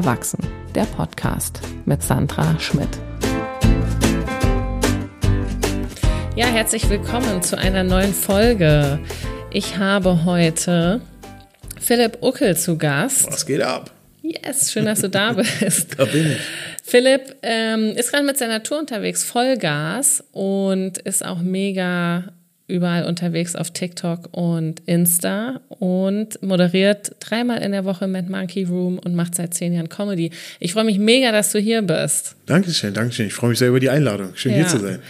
Erwachsen, der Podcast mit Sandra Schmidt. Ja, herzlich willkommen zu einer neuen Folge. Ich habe heute Philipp Uckel zu Gast. Was geht ab? Yes, schön, dass du da bist. da bin ich. Philipp ähm, ist gerade mit seiner Tour unterwegs, Vollgas und ist auch mega überall unterwegs auf TikTok und Insta und moderiert dreimal in der Woche Mad Monkey Room und macht seit zehn Jahren Comedy. Ich freue mich mega, dass du hier bist. Dankeschön, Dankeschön. Ich freue mich sehr über die Einladung. Schön ja. hier zu sein.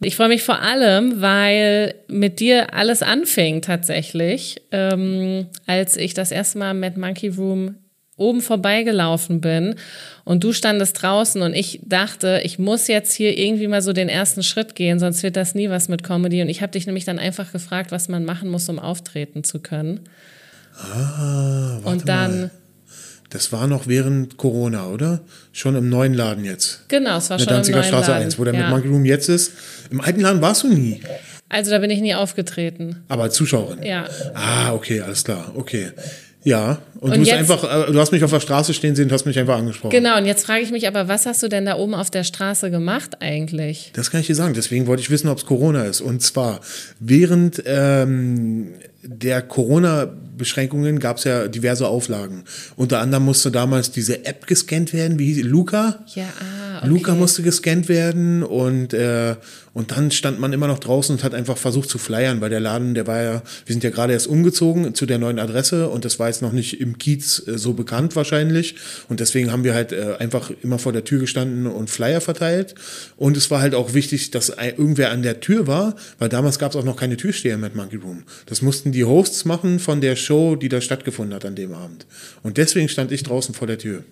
Ich freue mich vor allem, weil mit dir alles anfing tatsächlich, ähm, als ich das erste Mal Mad Monkey Room oben vorbeigelaufen bin und du standest draußen und ich dachte, ich muss jetzt hier irgendwie mal so den ersten Schritt gehen, sonst wird das nie was mit Comedy. Und ich habe dich nämlich dann einfach gefragt, was man machen muss, um auftreten zu können. Ah, warte und dann. Mal. Das war noch während Corona, oder? Schon im neuen Laden jetzt. Genau, es war schon Danziger im neuen Straße Laden. 1, wo der ja. mit Monkey Room jetzt ist. Im alten Laden warst du nie. Also da bin ich nie aufgetreten. Aber als Zuschauerin? Ja. Ah, okay, alles klar. Okay. Ja, und, und du, jetzt, einfach, äh, du hast mich auf der Straße stehen sehen und hast mich einfach angesprochen. Genau, und jetzt frage ich mich aber, was hast du denn da oben auf der Straße gemacht eigentlich? Das kann ich dir sagen, deswegen wollte ich wissen, ob es Corona ist. Und zwar, während ähm, der Corona-Beschränkungen gab es ja diverse Auflagen. Unter anderem musste damals diese App gescannt werden, wie hieß? Luca? Ja, ah, okay. Luca musste gescannt werden und äh, und dann stand man immer noch draußen und hat einfach versucht zu flyern, weil der Laden, der war ja, wir sind ja gerade erst umgezogen zu der neuen Adresse und das war jetzt noch nicht im Kiez äh, so bekannt wahrscheinlich. Und deswegen haben wir halt äh, einfach immer vor der Tür gestanden und Flyer verteilt. Und es war halt auch wichtig, dass irgendwer an der Tür war, weil damals gab es auch noch keine Türsteher mit Monkey Room. Das mussten die Hosts machen von der Show, die da stattgefunden hat an dem Abend. Und deswegen stand ich draußen vor der Tür.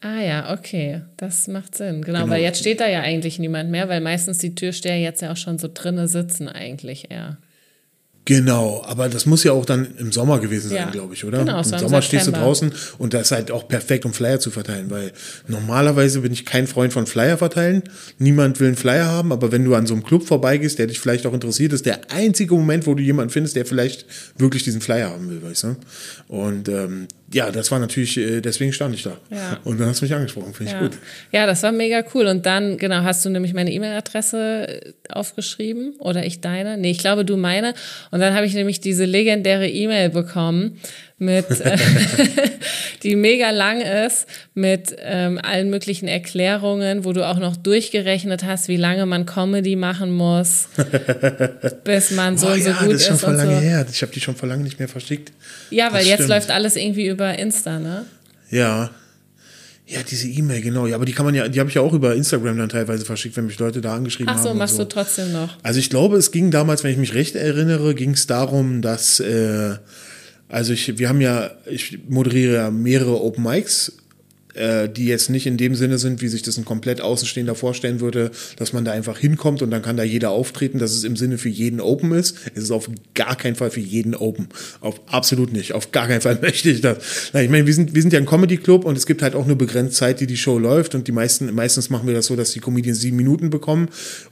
Ah ja, okay, das macht Sinn. Genau, genau, weil jetzt steht da ja eigentlich niemand mehr, weil meistens die Türsteher jetzt ja auch schon so drinnen sitzen eigentlich eher. Genau, aber das muss ja auch dann im Sommer gewesen sein, ja. glaube ich, oder? Genau, Im Sommer stehst du draußen und das ist halt auch perfekt, um Flyer zu verteilen, weil normalerweise bin ich kein Freund von Flyer verteilen. Niemand will einen Flyer haben, aber wenn du an so einem Club vorbeigehst, der dich vielleicht auch interessiert, ist der einzige Moment, wo du jemanden findest, der vielleicht wirklich diesen Flyer haben will, weißt du? Und ähm, ja, das war natürlich, äh, deswegen stand ich da. Ja. Und dann hast du mich angesprochen, finde ich gut. Ja, das war mega cool. Und dann, genau, hast du nämlich meine E-Mail-Adresse äh, aufgeschrieben oder ich deine? Nee, ich glaube, du meine. Und dann habe ich nämlich diese legendäre E-Mail bekommen mit, die mega lang ist, mit ähm, allen möglichen Erklärungen, wo du auch noch durchgerechnet hast, wie lange man Comedy machen muss, bis man so oh, und so ja, gut das ist. schon vor lange so. her. Ich habe die schon vor lange nicht mehr verschickt. Ja, weil das jetzt stimmt. läuft alles irgendwie über Insta, ne? Ja. Ja, diese E-Mail, genau. Ja, aber die kann man ja, die habe ich ja auch über Instagram dann teilweise verschickt, wenn mich Leute da angeschrieben haben. Ach so, haben machst so. du trotzdem noch. Also ich glaube, es ging damals, wenn ich mich recht erinnere, ging es darum, dass äh, also ich, wir haben ja, ich moderiere ja mehrere Open Mics äh, die jetzt nicht in dem Sinne sind, wie sich das ein komplett Außenstehender vorstellen würde, dass man da einfach hinkommt und dann kann da jeder auftreten, dass es im Sinne für jeden Open ist. Es ist auf gar keinen Fall für jeden Open. Auf absolut nicht. Auf gar keinen Fall möchte ich das. Ich meine, wir sind, wir sind ja ein Comedy-Club und es gibt halt auch eine begrenzte Zeit, die die Show läuft und die meisten, meistens machen wir das so, dass die Comedians sieben Minuten bekommen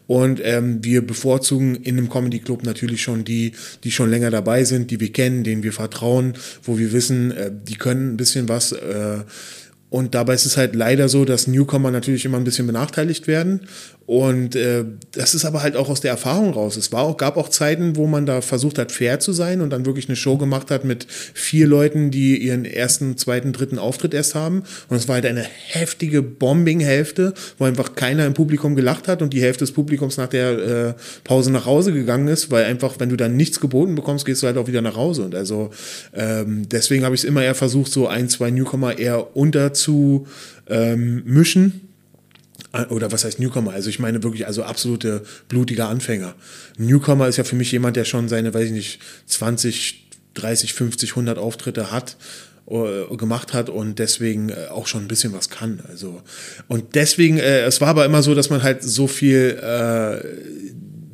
und ähm, wir bevorzugen in einem Comedy-Club natürlich schon die, die schon länger dabei sind, die wir kennen, denen wir vertrauen, wo wir wissen, äh, die können ein bisschen was, äh, und dabei ist es halt leider so, dass Newcomer natürlich immer ein bisschen benachteiligt werden. Und äh, das ist aber halt auch aus der Erfahrung raus. Es war auch, gab auch Zeiten, wo man da versucht hat, fair zu sein und dann wirklich eine Show gemacht hat mit vier Leuten, die ihren ersten, zweiten, dritten Auftritt erst haben. Und es war halt eine heftige Bombing-Hälfte, wo einfach keiner im Publikum gelacht hat und die Hälfte des Publikums nach der äh, Pause nach Hause gegangen ist, weil einfach, wenn du dann nichts geboten bekommst, gehst du halt auch wieder nach Hause. Und also ähm, deswegen habe ich es immer eher versucht, so ein, zwei Newcomer eher unter zu ähm, mischen oder was heißt Newcomer? Also ich meine wirklich, also absolute blutige Anfänger. Newcomer ist ja für mich jemand, der schon seine, weiß ich nicht, 20, 30, 50, 100 Auftritte hat äh, gemacht hat und deswegen äh, auch schon ein bisschen was kann. Also und deswegen, äh, es war aber immer so, dass man halt so viel äh,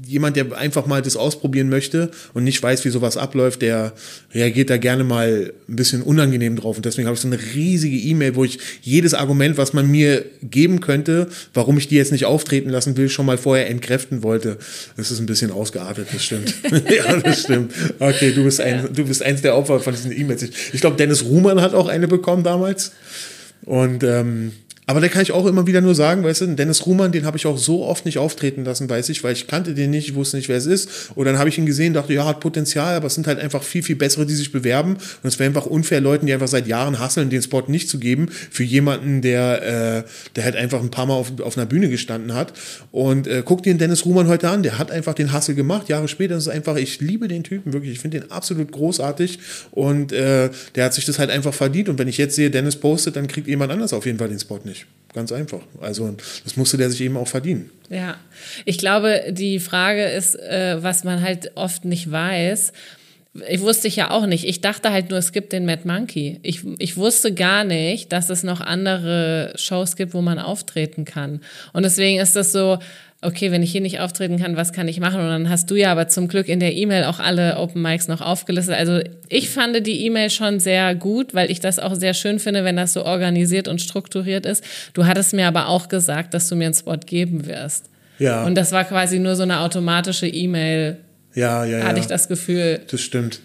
jemand, der einfach mal das ausprobieren möchte und nicht weiß, wie sowas abläuft, der reagiert da gerne mal ein bisschen unangenehm drauf. Und deswegen habe ich so eine riesige E-Mail, wo ich jedes Argument, was man mir geben könnte, warum ich die jetzt nicht auftreten lassen will, schon mal vorher entkräften wollte. Das ist ein bisschen ausgeartet, das stimmt. ja, das stimmt. Okay, du bist, ein, du bist eins der Opfer von diesen E-Mails. Ich glaube, Dennis Ruhmann hat auch eine bekommen damals. Und ähm, aber da kann ich auch immer wieder nur sagen, weißt du, Dennis Ruhmann, den habe ich auch so oft nicht auftreten lassen, weiß ich, weil ich kannte den nicht, ich wusste nicht, wer es ist. Und dann habe ich ihn gesehen, dachte, ja, hat Potenzial, aber es sind halt einfach viel, viel bessere, die sich bewerben. Und es wäre einfach unfair, Leuten, die einfach seit Jahren hasseln, den Spot nicht zu geben, für jemanden, der, äh, der halt einfach ein paar Mal auf, auf einer Bühne gestanden hat. Und äh, guck den Dennis Ruhmann heute an, der hat einfach den Hassel gemacht. Jahre später ist es einfach, ich liebe den Typen wirklich, ich finde den absolut großartig und äh, der hat sich das halt einfach verdient. Und wenn ich jetzt sehe, Dennis postet, dann kriegt jemand anders auf jeden Fall den Spot nicht. Ganz einfach. Also das musste der sich eben auch verdienen. Ja, ich glaube, die Frage ist, äh, was man halt oft nicht weiß. Ich wusste ich ja auch nicht. Ich dachte halt nur, es gibt den Mad Monkey. Ich, ich wusste gar nicht, dass es noch andere Shows gibt, wo man auftreten kann. Und deswegen ist das so, okay, wenn ich hier nicht auftreten kann, was kann ich machen? Und dann hast du ja aber zum Glück in der E-Mail auch alle Open Mics noch aufgelistet. Also ich fand die E-Mail schon sehr gut, weil ich das auch sehr schön finde, wenn das so organisiert und strukturiert ist. Du hattest mir aber auch gesagt, dass du mir einen Spot geben wirst. Ja. Und das war quasi nur so eine automatische E-Mail, ja, ja, ja. Hatte ich das Gefühl. Das stimmt.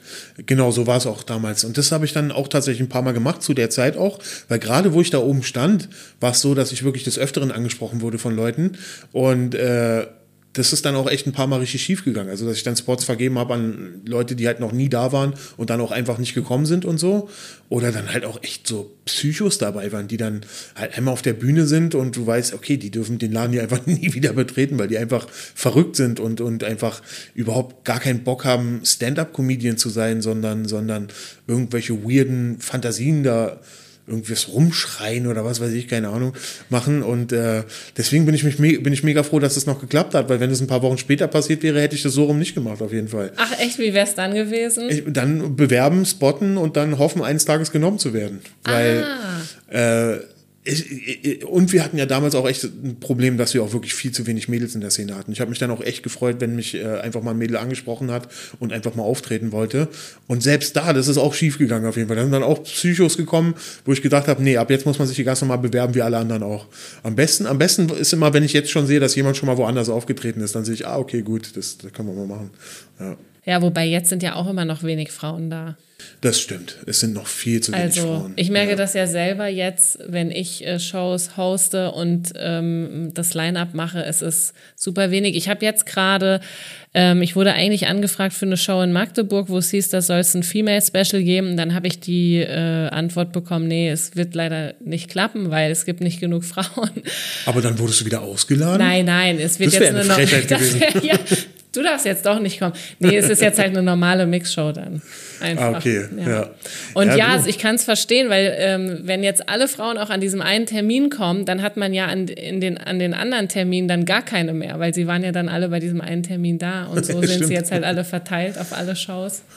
Genau, so war es auch damals. Und das habe ich dann auch tatsächlich ein paar Mal gemacht, zu der Zeit auch. Weil gerade wo ich da oben stand, war es so, dass ich wirklich des Öfteren angesprochen wurde von Leuten. Und äh, das ist dann auch echt ein paar Mal richtig schief gegangen. Also, dass ich dann Spots vergeben habe an Leute, die halt noch nie da waren und dann auch einfach nicht gekommen sind und so. Oder dann halt auch echt so Psychos dabei waren, die dann halt einmal auf der Bühne sind und du weißt, okay, die dürfen den Laden hier einfach nie wieder betreten, weil die einfach verrückt sind und, und einfach überhaupt gar keinen Bock haben, Stand-up-Comedian zu sein, sondern, sondern irgendwelche weirden Fantasien da irgendwas rumschreien oder was weiß ich, keine Ahnung, machen. Und äh, deswegen bin ich, mich bin ich mega froh, dass es das noch geklappt hat, weil wenn es ein paar Wochen später passiert wäre, hätte ich das so rum nicht gemacht, auf jeden Fall. Ach echt, wie wäre es dann gewesen? Ich, dann bewerben, spotten und dann hoffen, eines Tages genommen zu werden. Weil ah. äh, ich, und wir hatten ja damals auch echt ein Problem, dass wir auch wirklich viel zu wenig Mädels in der Szene hatten. Ich habe mich dann auch echt gefreut, wenn mich äh, einfach mal ein Mädel angesprochen hat und einfach mal auftreten wollte. Und selbst da, das ist auch schief gegangen auf jeden Fall. Da sind dann auch Psychos gekommen, wo ich gedacht habe, nee, ab jetzt muss man sich die ganz normal bewerben, wie alle anderen auch. Am besten, am besten ist immer, wenn ich jetzt schon sehe, dass jemand schon mal woanders aufgetreten ist, dann sehe ich, ah, okay, gut, das, das kann man mal machen. Ja. Ja, wobei jetzt sind ja auch immer noch wenig Frauen da. Das stimmt. Es sind noch viel zu wenig also, Frauen. Ich merke ja. das ja selber jetzt, wenn ich äh, Shows hoste und ähm, das Line-up mache. Es ist super wenig. Ich habe jetzt gerade, ähm, ich wurde eigentlich angefragt für eine Show in Magdeburg, wo es hieß, da soll es ein Female Special geben. Dann habe ich die äh, Antwort bekommen, nee, es wird leider nicht klappen, weil es gibt nicht genug Frauen. Aber dann wurdest du wieder ausgeladen? Nein, nein, es wird das jetzt eine, eine Frechheit gewesen. Wär, ja, du darfst jetzt doch nicht kommen. Nee, es ist jetzt halt eine normale Mixshow dann. Einfach. Ah, okay, ja. ja. Und ja, ja also ich kann es verstehen, weil ähm, wenn jetzt alle Frauen auch an diesem einen Termin kommen, dann hat man ja an, in den, an den anderen Terminen dann gar keine mehr, weil sie waren ja dann alle bei diesem einen Termin da und so sind sie jetzt halt alle verteilt auf alle Shows.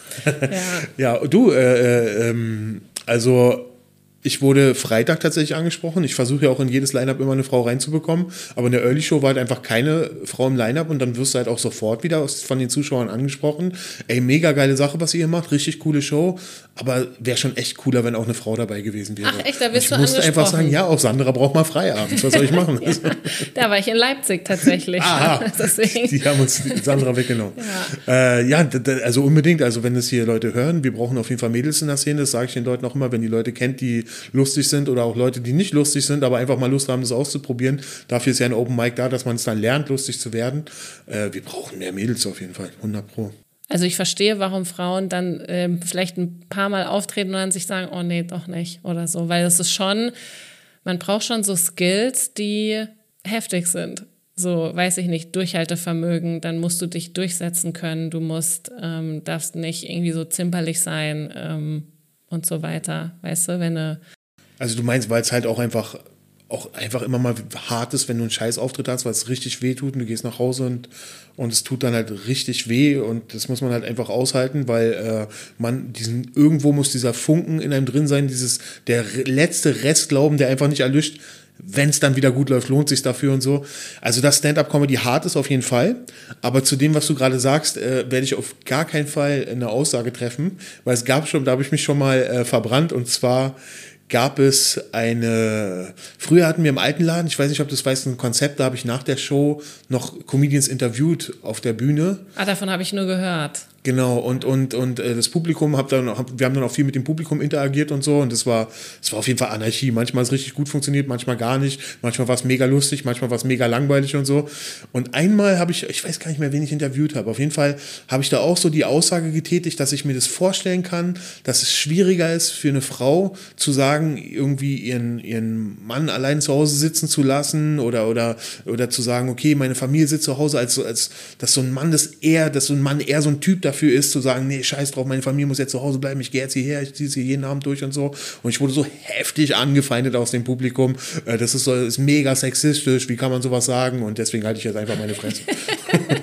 Ja, ja du, äh, äh, ähm, also ich wurde Freitag tatsächlich angesprochen. Ich versuche ja auch in jedes Line-Up immer eine Frau reinzubekommen. Aber in der Early Show war halt einfach keine Frau im Line-Up und dann wirst du halt auch sofort wieder von den Zuschauern angesprochen. Ey, mega geile Sache, was ihr hier macht. Richtig coole Show. Aber wäre schon echt cooler, wenn auch eine Frau dabei gewesen wäre. Ach echt, da bist ich du musste einfach sagen, ja, auch Sandra braucht mal Feierabend. Was soll ich machen? ja, da war ich in Leipzig tatsächlich. Aha, die haben uns Sandra weggenommen. ja, äh, ja also unbedingt. Also wenn es hier Leute hören, wir brauchen auf jeden Fall Mädels in der Szene. Das sage ich den Leuten auch immer, wenn die Leute kennt, die lustig sind oder auch Leute, die nicht lustig sind, aber einfach mal Lust haben, das auszuprobieren. Dafür ist ja ein Open Mic da, dass man es dann lernt, lustig zu werden. Äh, wir brauchen mehr Mädels auf jeden Fall, 100 Pro. Also ich verstehe, warum Frauen dann ähm, vielleicht ein paar Mal auftreten und dann sich sagen, oh nee, doch nicht oder so, weil es ist schon, man braucht schon so Skills, die heftig sind. So, weiß ich nicht, Durchhaltevermögen, dann musst du dich durchsetzen können, du musst, ähm, darfst nicht irgendwie so zimperlich sein ähm, und so weiter. Weißt du, wenn eine also du meinst, weil es halt auch einfach auch einfach immer mal hart ist, wenn du einen scheiß Auftritt hast, weil es richtig weh tut und du gehst nach Hause und, und es tut dann halt richtig weh und das muss man halt einfach aushalten, weil äh, man diesen, irgendwo muss dieser Funken in einem drin sein, dieses, der letzte Restglauben, der einfach nicht erlischt, wenn es dann wieder gut läuft, lohnt sich dafür und so. Also dass Stand-up-Comedy hart ist auf jeden Fall. Aber zu dem, was du gerade sagst, äh, werde ich auf gar keinen Fall eine Aussage treffen, weil es gab schon, da habe ich mich schon mal äh, verbrannt und zwar gab es eine, früher hatten wir im alten Laden, ich weiß nicht, ob das weißt, ein Konzept, da habe ich nach der Show noch Comedians interviewt auf der Bühne. Ah, davon habe ich nur gehört. Genau, und, und, und äh, das Publikum, hab dann, hab, wir haben dann auch viel mit dem Publikum interagiert und so und das war, war auf jeden Fall Anarchie. Manchmal ist es richtig gut funktioniert, manchmal gar nicht. Manchmal war es mega lustig, manchmal war es mega langweilig und so. Und einmal habe ich, ich weiß gar nicht mehr, wen ich interviewt habe, auf jeden Fall habe ich da auch so die Aussage getätigt, dass ich mir das vorstellen kann, dass es schwieriger ist für eine Frau zu sagen, irgendwie ihren, ihren Mann allein zu Hause sitzen zu lassen oder, oder, oder zu sagen, okay, meine Familie sitzt zu Hause, als, als dass so ein Mann das eher, dass so ein Mann eher so ein Typ dafür ist, zu sagen, nee, scheiß drauf, meine Familie muss jetzt zu Hause bleiben, ich gehe jetzt hierher, ich ziehe sie jeden Abend durch und so. Und ich wurde so heftig angefeindet aus dem Publikum. Äh, das ist so ist mega sexistisch, wie kann man sowas sagen? Und deswegen halte ich jetzt einfach meine Fresse.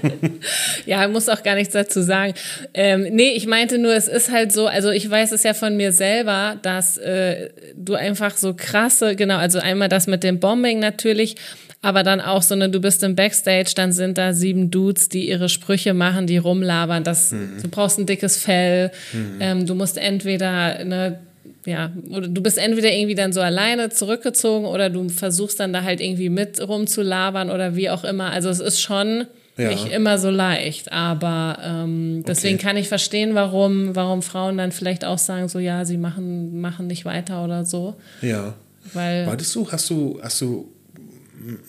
ja, muss auch gar nichts dazu sagen. Ähm, nee, ich meinte nur, es ist halt so, also ich weiß es ja von mir selber, dass äh, du einfach so krasse, genau, also einmal das mit dem Bombing natürlich, aber dann auch so eine, du bist im Backstage, dann sind da sieben Dudes, die ihre Sprüche machen, die rumlabern. Das, mhm. Du brauchst ein dickes Fell. Mhm. Ähm, du musst entweder eine ja, oder du bist entweder irgendwie dann so alleine zurückgezogen oder du versuchst dann da halt irgendwie mit rumzulabern oder wie auch immer. Also es ist schon ja. nicht immer so leicht, aber ähm, deswegen okay. kann ich verstehen, warum, warum Frauen dann vielleicht auch sagen, so ja, sie machen, machen nicht weiter oder so. Ja. Weil, Wartest du, hast du, hast du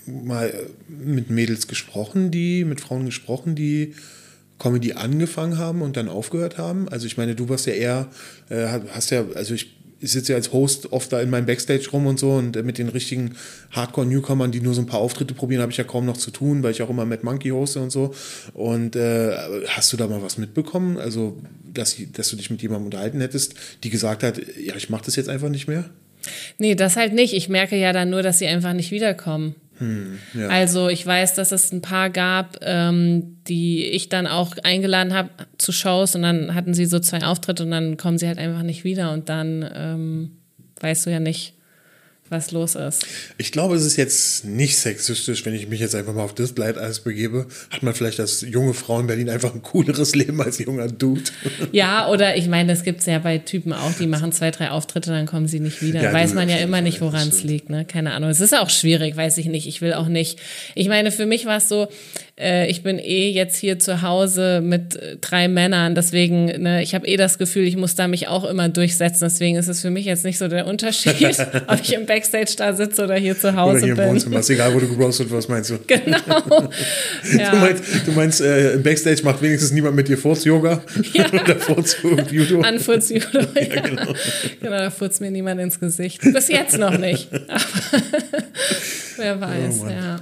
mal mit Mädels gesprochen, die, mit Frauen gesprochen, die Comedy angefangen haben und dann aufgehört haben? Also ich meine, du warst ja eher, äh, hast ja, also ich, sitze ja als Host oft da in meinem Backstage rum und so und mit den richtigen Hardcore-Newcomern, die nur so ein paar Auftritte probieren, habe ich ja kaum noch zu tun, weil ich auch immer Mad Monkey hoste und so. Und äh, hast du da mal was mitbekommen? Also, dass, dass du dich mit jemandem unterhalten hättest, die gesagt hat, ja, ich mache das jetzt einfach nicht mehr? Nee, das halt nicht. Ich merke ja dann nur, dass sie einfach nicht wiederkommen. Hm, ja. Also ich weiß, dass es ein paar gab, ähm, die ich dann auch eingeladen habe zu Shows und dann hatten sie so zwei Auftritte und dann kommen sie halt einfach nicht wieder und dann ähm, weißt du ja nicht, was los ist. Ich glaube, es ist jetzt nicht sexistisch, wenn ich mich jetzt einfach mal auf das Gleiteis begebe. Hat man vielleicht als junge Frau in Berlin einfach ein cooleres Leben als junger Dude? Ja, oder ich meine, das gibt es ja bei Typen auch, die machen zwei, drei Auftritte, dann kommen sie nicht wieder. Ja, weiß man ja immer nicht, woran es liegt. Ne? Keine Ahnung. Es ist auch schwierig, weiß ich nicht. Ich will auch nicht. Ich meine, für mich war es so, äh, ich bin eh jetzt hier zu Hause mit äh, drei Männern, deswegen, ne, ich habe eh das Gefühl, ich muss da mich auch immer durchsetzen. Deswegen ist es für mich jetzt nicht so der Unterschied, ob ich im Backstage da sitze oder hier zu Hause oder hier bin. Im Wohnzimmer, ist egal, wo du gebrauchst wirst, was meinst du? Genau. ja. Du meinst, du meinst äh, im Backstage macht wenigstens niemand mit dir Furz-Yoga ja. oder Furz-Judo? An Furz-Judo, ja. ja. genau. genau, da furzt mir niemand ins Gesicht. Bis jetzt noch nicht. Aber wer weiß, oh ja.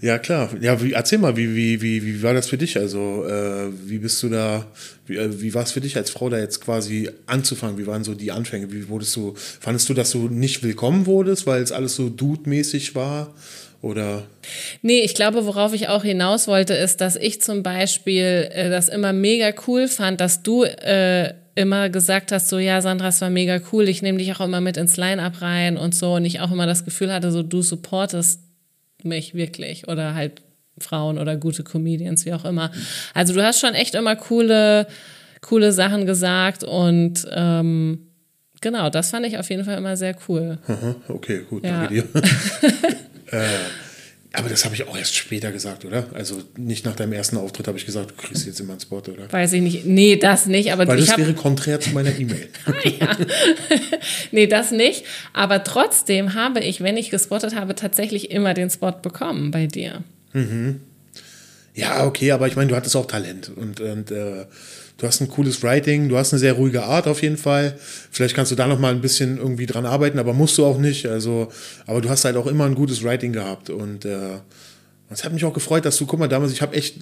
Ja, klar. Ja, wie, erzähl mal, wie, wie, wie, wie war das für dich? Also, äh, wie bist du da, wie, äh, wie war es für dich als Frau da jetzt quasi anzufangen? Wie waren so die Anfänge? Wie wurdest du, fandest du, dass du nicht willkommen wurdest, weil es alles so dude-mäßig war? Oder? Nee, ich glaube, worauf ich auch hinaus wollte, ist, dass ich zum Beispiel äh, das immer mega cool fand, dass du äh, immer gesagt hast, so ja, Sandra, es war mega cool, ich nehme dich auch immer mit ins Line-Up rein und so und ich auch immer das Gefühl hatte, so du supportest mich wirklich oder halt Frauen oder gute Comedians, wie auch immer. Also du hast schon echt immer coole, coole Sachen gesagt und ähm, genau, das fand ich auf jeden Fall immer sehr cool. okay, gut, ja. danke dir. äh, aber das habe ich auch erst später gesagt, oder? Also nicht nach deinem ersten Auftritt habe ich gesagt, du kriegst jetzt immer einen Spot, oder? Weiß ich nicht. Nee, das nicht. Aber Weil das wäre konträr zu meiner E-Mail. ja. nee, das nicht. Aber trotzdem habe ich, wenn ich gespottet habe, tatsächlich immer den Spot bekommen bei dir. Mhm. Ja, okay, aber ich meine, du hattest auch Talent. Und, und äh, du hast ein cooles Writing, du hast eine sehr ruhige Art auf jeden Fall. Vielleicht kannst du da noch mal ein bisschen irgendwie dran arbeiten, aber musst du auch nicht. Also, aber du hast halt auch immer ein gutes Writing gehabt und äh, es hat mich auch gefreut, dass du, guck mal, damals, ich habe echt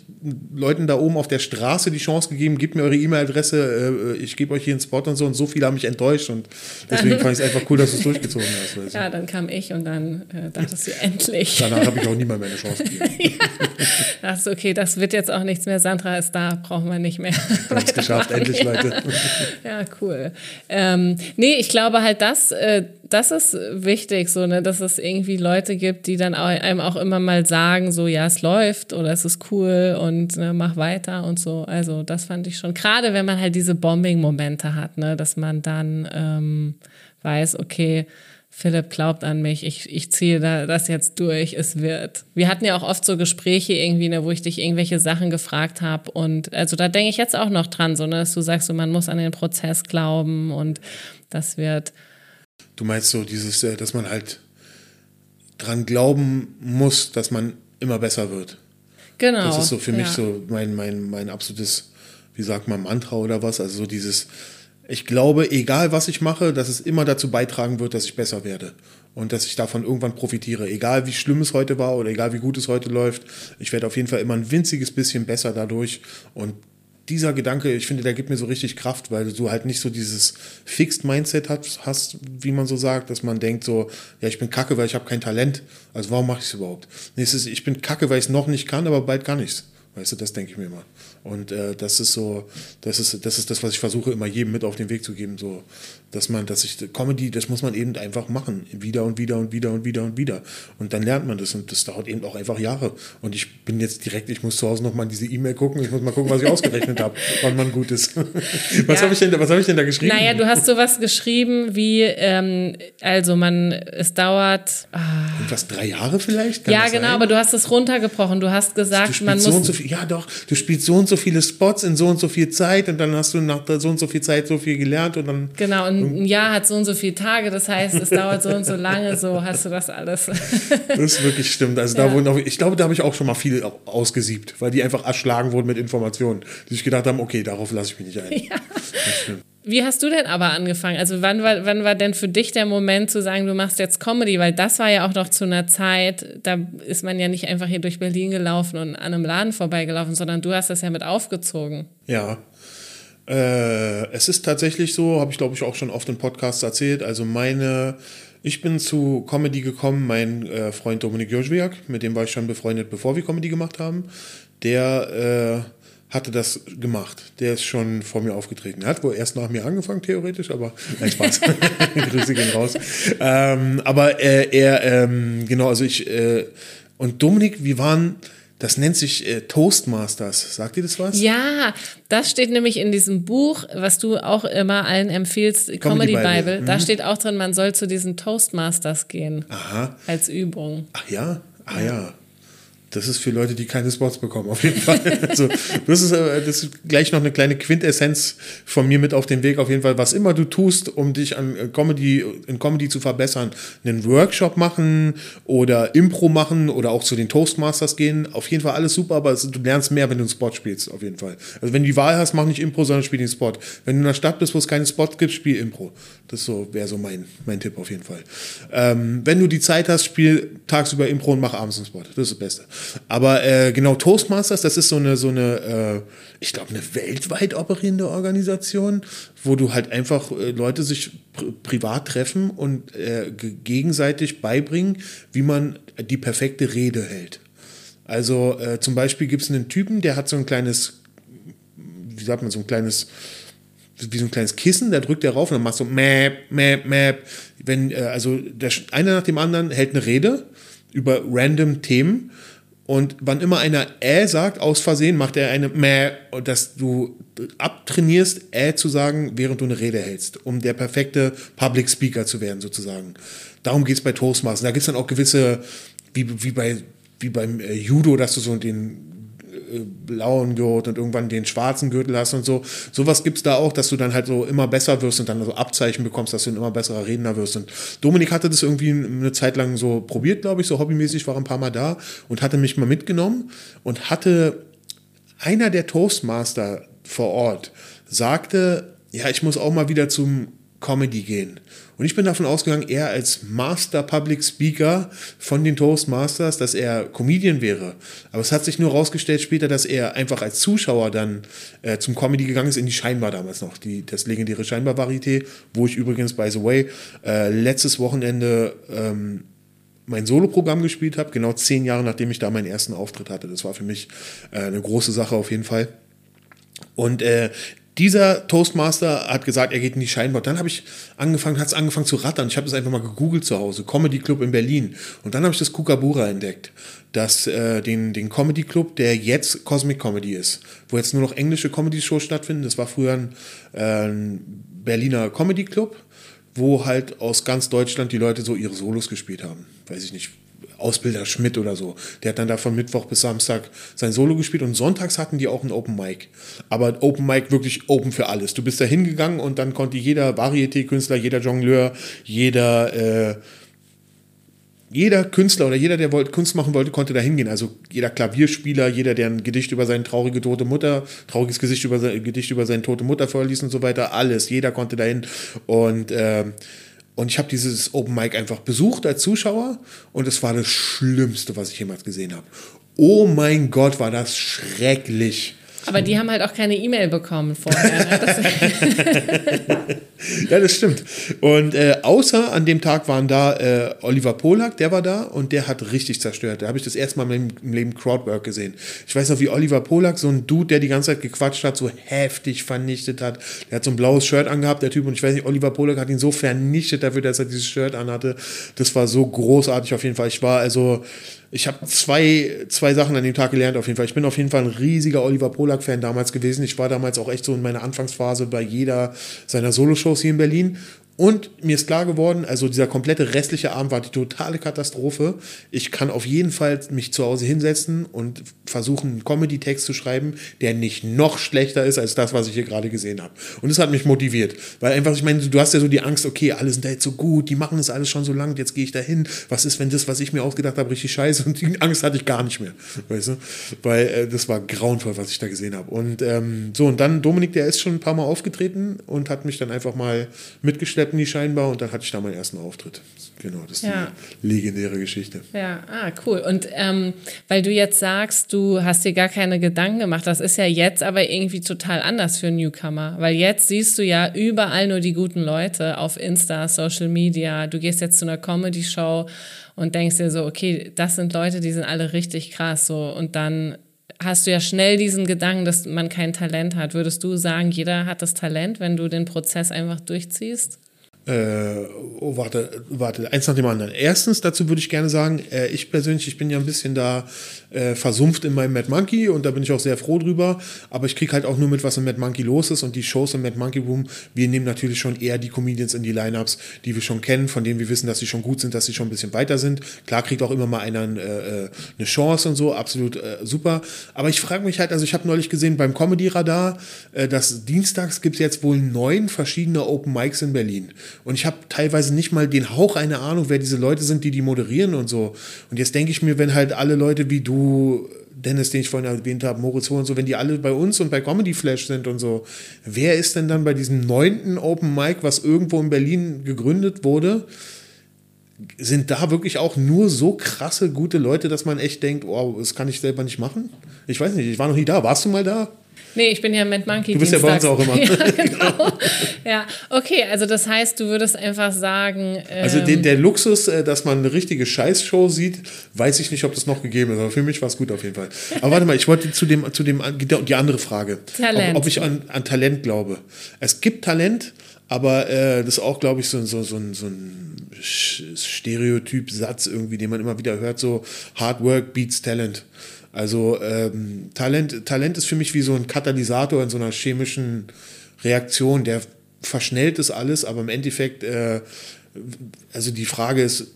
Leuten da oben auf der Straße die Chance gegeben, gebt mir eure E-Mail-Adresse, äh, ich gebe euch hier einen Spot und so und so viele haben mich enttäuscht und deswegen fand ich es einfach cool, dass du es durchgezogen hast. Weißt du. Ja, dann kam ich und dann äh, dachtest du endlich. Danach habe ich auch niemand mehr eine Chance gegeben. ja. Dachtest okay, das wird jetzt auch nichts mehr, Sandra ist da, brauchen wir nicht mehr. Haben es geschafft, endlich, ja. Leute. ja, cool. Ähm, nee, ich glaube halt, das, äh, das ist wichtig, so, ne, dass es irgendwie Leute gibt, die dann einem auch immer mal sagen, so, ja, es läuft oder es ist cool und ne, mach weiter und so. Also, das fand ich schon. Gerade wenn man halt diese Bombing-Momente hat, ne, dass man dann ähm, weiß, okay, Philipp glaubt an mich, ich, ich ziehe da, das jetzt durch, es wird. Wir hatten ja auch oft so Gespräche irgendwie, ne, wo ich dich irgendwelche Sachen gefragt habe und also da denke ich jetzt auch noch dran, so, ne, dass du sagst, so, man muss an den Prozess glauben und das wird. Du meinst so dieses, äh, dass man halt dran glauben muss, dass man immer besser wird. Genau. Das ist so für mich ja. so mein, mein, mein absolutes, wie sagt man, Mantra oder was, also so dieses, ich glaube, egal was ich mache, dass es immer dazu beitragen wird, dass ich besser werde und dass ich davon irgendwann profitiere. Egal wie schlimm es heute war oder egal wie gut es heute läuft, ich werde auf jeden Fall immer ein winziges bisschen besser dadurch und dieser Gedanke, ich finde, der gibt mir so richtig Kraft, weil du halt nicht so dieses Fixed Mindset hast, wie man so sagt, dass man denkt so, ja, ich bin kacke, weil ich habe kein Talent. Also warum mache ich es überhaupt? Nee, es ist, ich bin kacke, weil ich es noch nicht kann, aber bald kann ich es. Weißt du, das denke ich mir immer. Und äh, das ist so, das ist, das ist das, was ich versuche, immer jedem mit auf den Weg zu geben. So, dass man, dass ich Comedy, das muss man eben einfach machen. Wieder und wieder und wieder und wieder und wieder. Und dann lernt man das. Und das dauert eben auch einfach Jahre. Und ich bin jetzt direkt, ich muss zu Hause nochmal in diese E-Mail gucken. Ich muss mal gucken, was ich ausgerechnet habe, wann man gut ist. was ja. habe ich, denn, hab ich denn da geschrieben? Naja, du hast sowas geschrieben wie, ähm, also man, es dauert. Ah. Was, drei Jahre vielleicht? Kann ja, genau, sein? aber du hast es runtergebrochen. Du hast gesagt, man so muss. So viel, ja, doch, du spielst so und so viele Spots in so und so viel Zeit und dann hast du nach so und so viel Zeit so viel gelernt und dann. Genau, und ein Jahr hat so und so viele Tage, das heißt, es dauert so und so lange, so hast du das alles. das ist wirklich stimmt. Also da ja. wurden auch, ich glaube, da habe ich auch schon mal viele ausgesiebt, weil die einfach erschlagen wurden mit Informationen, die sich gedacht haben, okay, darauf lasse ich mich nicht ein. Ja. Wie hast du denn aber angefangen? Also wann war, wann war denn für dich der Moment zu sagen, du machst jetzt Comedy? Weil das war ja auch noch zu einer Zeit, da ist man ja nicht einfach hier durch Berlin gelaufen und an einem Laden vorbeigelaufen, sondern du hast das ja mit aufgezogen. Ja, äh, es ist tatsächlich so, habe ich glaube ich auch schon oft in Podcasts erzählt. Also meine, ich bin zu Comedy gekommen, mein äh, Freund Dominik Joschwiak, mit dem war ich schon befreundet, bevor wir Comedy gemacht haben. Der äh, hatte das gemacht. Der ist schon vor mir aufgetreten. Er hat wohl erst nach mir angefangen, theoretisch, aber nein, Spaß. Grüße gehen raus. Ähm, aber äh, er, ähm, genau, also ich äh, und Dominik, wir waren das nennt sich äh, Toastmasters. Sagt ihr das was? Ja, das steht nämlich in diesem Buch, was du auch immer allen empfiehlst, Comedy, Comedy Bible. Bible. Mhm. Da steht auch drin, man soll zu diesen Toastmasters gehen. Aha. Als Übung. Ach ja? Ah ja. Das ist für Leute, die keine Spots bekommen, auf jeden Fall. also, das, ist, äh, das ist gleich noch eine kleine Quintessenz von mir mit auf den Weg. Auf jeden Fall, was immer du tust, um dich an äh, Comedy, in Comedy zu verbessern, einen Workshop machen oder Impro machen oder auch zu den Toastmasters gehen. Auf jeden Fall alles super, aber du lernst mehr, wenn du einen Spot spielst, auf jeden Fall. Also, wenn du die Wahl hast, mach nicht Impro, sondern spiel den Spot. Wenn du in einer Stadt bist, wo es keinen Spot gibt, spiel Impro. Das so, wäre so mein, mein Tipp auf jeden Fall. Ähm, wenn du die Zeit hast, spiel tagsüber Impro und mach abends einen Spot. Das ist das Beste. Aber äh, genau, Toastmasters, das ist so eine, so eine, äh, ich glaube, eine weltweit operierende Organisation, wo du halt einfach äh, Leute sich pr privat treffen und äh, gegenseitig beibringen, wie man die perfekte Rede hält. Also äh, zum Beispiel gibt es einen Typen, der hat so ein kleines, wie sagt man, so ein kleines, wie so ein kleines Kissen, da drückt er rauf und dann macht so Map, Map, Map. Wenn, äh, also der, einer nach dem anderen hält eine Rede über random Themen und wann immer einer Ä sagt, aus Versehen, macht er eine Mäh, dass du abtrainierst, Ä zu sagen, während du eine Rede hältst, um der perfekte Public Speaker zu werden, sozusagen. Darum geht es bei Toastmasters. Da gibt es dann auch gewisse, wie, wie, bei, wie beim äh, Judo, dass du so den blauen Gurt und irgendwann den schwarzen Gürtel hast und so. Sowas gibt es da auch, dass du dann halt so immer besser wirst und dann so Abzeichen bekommst, dass du ein immer besserer Redner wirst. Und Dominik hatte das irgendwie eine Zeit lang so probiert, glaube ich, so hobbymäßig, war ein paar Mal da und hatte mich mal mitgenommen und hatte einer der Toastmaster vor Ort sagte, ja, ich muss auch mal wieder zum Comedy gehen. Und ich bin davon ausgegangen, er als Master Public Speaker von den Toastmasters, dass er Comedian wäre. Aber es hat sich nur herausgestellt später, dass er einfach als Zuschauer dann äh, zum Comedy gegangen ist, in die Scheinbar damals noch, die, das legendäre Scheinbar-Varieté, wo ich übrigens, by the way, äh, letztes Wochenende ähm, mein Soloprogramm gespielt habe, genau zehn Jahre nachdem ich da meinen ersten Auftritt hatte. Das war für mich äh, eine große Sache auf jeden Fall. Und äh, dieser Toastmaster hat gesagt, er geht in die Scheinbau. Dann habe ich angefangen, hat es angefangen zu rattern. Ich habe es einfach mal gegoogelt zu Hause, Comedy Club in Berlin. Und dann habe ich das Kukabura entdeckt, das, äh, den, den Comedy Club, der jetzt Cosmic Comedy ist, wo jetzt nur noch englische Comedy-Shows stattfinden. Das war früher ein, äh, ein Berliner Comedy Club, wo halt aus ganz Deutschland die Leute so ihre Solos gespielt haben. Weiß ich nicht, Ausbilder Schmidt oder so. Der hat dann da von Mittwoch bis Samstag sein Solo gespielt und sonntags hatten die auch ein Open Mic. Aber Open Mic wirklich open für alles. Du bist da hingegangen und dann konnte jeder Varieté-Künstler, jeder Jongleur, jeder, äh, jeder Künstler oder jeder, der wollte, Kunst machen wollte, konnte da hingehen. Also jeder Klavierspieler, jeder, der ein Gedicht über seine traurige tote Mutter, trauriges Gesicht über, Gedicht über seine tote Mutter vorliest und so weiter, alles. Jeder konnte da hin. Und äh, und ich habe dieses Open Mic einfach besucht als Zuschauer und es war das Schlimmste, was ich jemals gesehen habe. Oh mein Gott, war das schrecklich. Aber die haben halt auch keine E-Mail bekommen vorher. Ne? ja, das stimmt. Und äh, außer an dem Tag waren da äh, Oliver Polak, der war da und der hat richtig zerstört. Da habe ich das erste Mal im, im Leben Crowdwork gesehen. Ich weiß noch, wie Oliver Polak, so ein Dude, der die ganze Zeit gequatscht hat, so heftig vernichtet hat. Der hat so ein blaues Shirt angehabt, der Typ. Und ich weiß nicht, Oliver Polak hat ihn so vernichtet dafür, dass er dieses Shirt anhatte. Das war so großartig auf jeden Fall. Ich war also ich habe zwei, zwei Sachen an dem Tag gelernt auf jeden Fall. Ich bin auf jeden Fall ein riesiger Oliver Polak-Fan damals gewesen. Ich war damals auch echt so in meiner Anfangsphase bei jeder seiner Soloshows hier in Berlin. Und mir ist klar geworden, also dieser komplette restliche Abend war die totale Katastrophe. Ich kann auf jeden Fall mich zu Hause hinsetzen und versuchen, einen Comedy-Text zu schreiben, der nicht noch schlechter ist als das, was ich hier gerade gesehen habe. Und das hat mich motiviert. Weil einfach, ich meine, du hast ja so die Angst, okay, alle sind da jetzt so gut, die machen das alles schon so lang, jetzt gehe ich da hin. Was ist, wenn das, was ich mir ausgedacht habe, richtig scheiße? Und die Angst hatte ich gar nicht mehr. Weißt du? Weil äh, das war grauenvoll, was ich da gesehen habe. Und ähm, so, und dann Dominik, der ist schon ein paar Mal aufgetreten und hat mich dann einfach mal mitgeschleppt hatten die scheinbar und dann hatte ich da meinen ersten Auftritt. Genau, das ist ja. die legendäre Geschichte. Ja, ah, cool. Und ähm, weil du jetzt sagst, du hast dir gar keine Gedanken gemacht, das ist ja jetzt aber irgendwie total anders für Newcomer, weil jetzt siehst du ja überall nur die guten Leute auf Insta, Social Media. Du gehst jetzt zu einer Comedy-Show und denkst dir so, okay, das sind Leute, die sind alle richtig krass, so und dann hast du ja schnell diesen Gedanken, dass man kein Talent hat. Würdest du sagen, jeder hat das Talent, wenn du den Prozess einfach durchziehst? Äh, oh, warte, warte, eins nach dem anderen. Erstens, dazu würde ich gerne sagen, äh, ich persönlich, ich bin ja ein bisschen da äh, versumpft in meinem Mad Monkey und da bin ich auch sehr froh drüber. Aber ich kriege halt auch nur mit, was im Mad Monkey los ist und die Shows im Mad Monkey Room. Wir nehmen natürlich schon eher die Comedians in die Lineups, die wir schon kennen, von denen wir wissen, dass sie schon gut sind, dass sie schon ein bisschen weiter sind. Klar kriegt auch immer mal einer äh, äh eine Chance und so, absolut äh, super. Aber ich frage mich halt, also ich habe neulich gesehen beim Comedy Radar, äh, dass dienstags gibt es jetzt wohl neun verschiedene Open Mics in Berlin. Und ich habe teilweise nicht mal den Hauch eine Ahnung, wer diese Leute sind, die die moderieren und so. Und jetzt denke ich mir, wenn halt alle Leute wie du Dennis, den ich vorhin erwähnt habe, Moritz Hoh und so, wenn die alle bei uns und bei Comedy Flash sind und so, wer ist denn dann bei diesem neunten Open Mic, was irgendwo in Berlin gegründet wurde? Sind da wirklich auch nur so krasse, gute Leute, dass man echt denkt, oh, das kann ich selber nicht machen? Ich weiß nicht, ich war noch nie da. Warst du mal da? Nee, ich bin ja Mad Monkey. Du bist Dienstags. ja bei uns auch immer. ja, genau. ja, okay, also das heißt, du würdest einfach sagen. Ähm, also den, der Luxus, äh, dass man eine richtige Scheißshow sieht, weiß ich nicht, ob das noch gegeben ist, aber für mich war es gut auf jeden Fall. Aber warte mal, ich wollte zu dem, zu dem die andere Frage. Talent. Ob, ob ich an, an Talent glaube. Es gibt Talent, aber äh, das ist auch, glaube ich, so, so, so, so ein Stereotyp-Satz irgendwie, den man immer wieder hört, so Hard Work beats Talent. Also ähm, Talent, Talent ist für mich wie so ein Katalysator in so einer chemischen Reaktion, der verschnellt das alles, aber im Endeffekt, äh, also die Frage ist,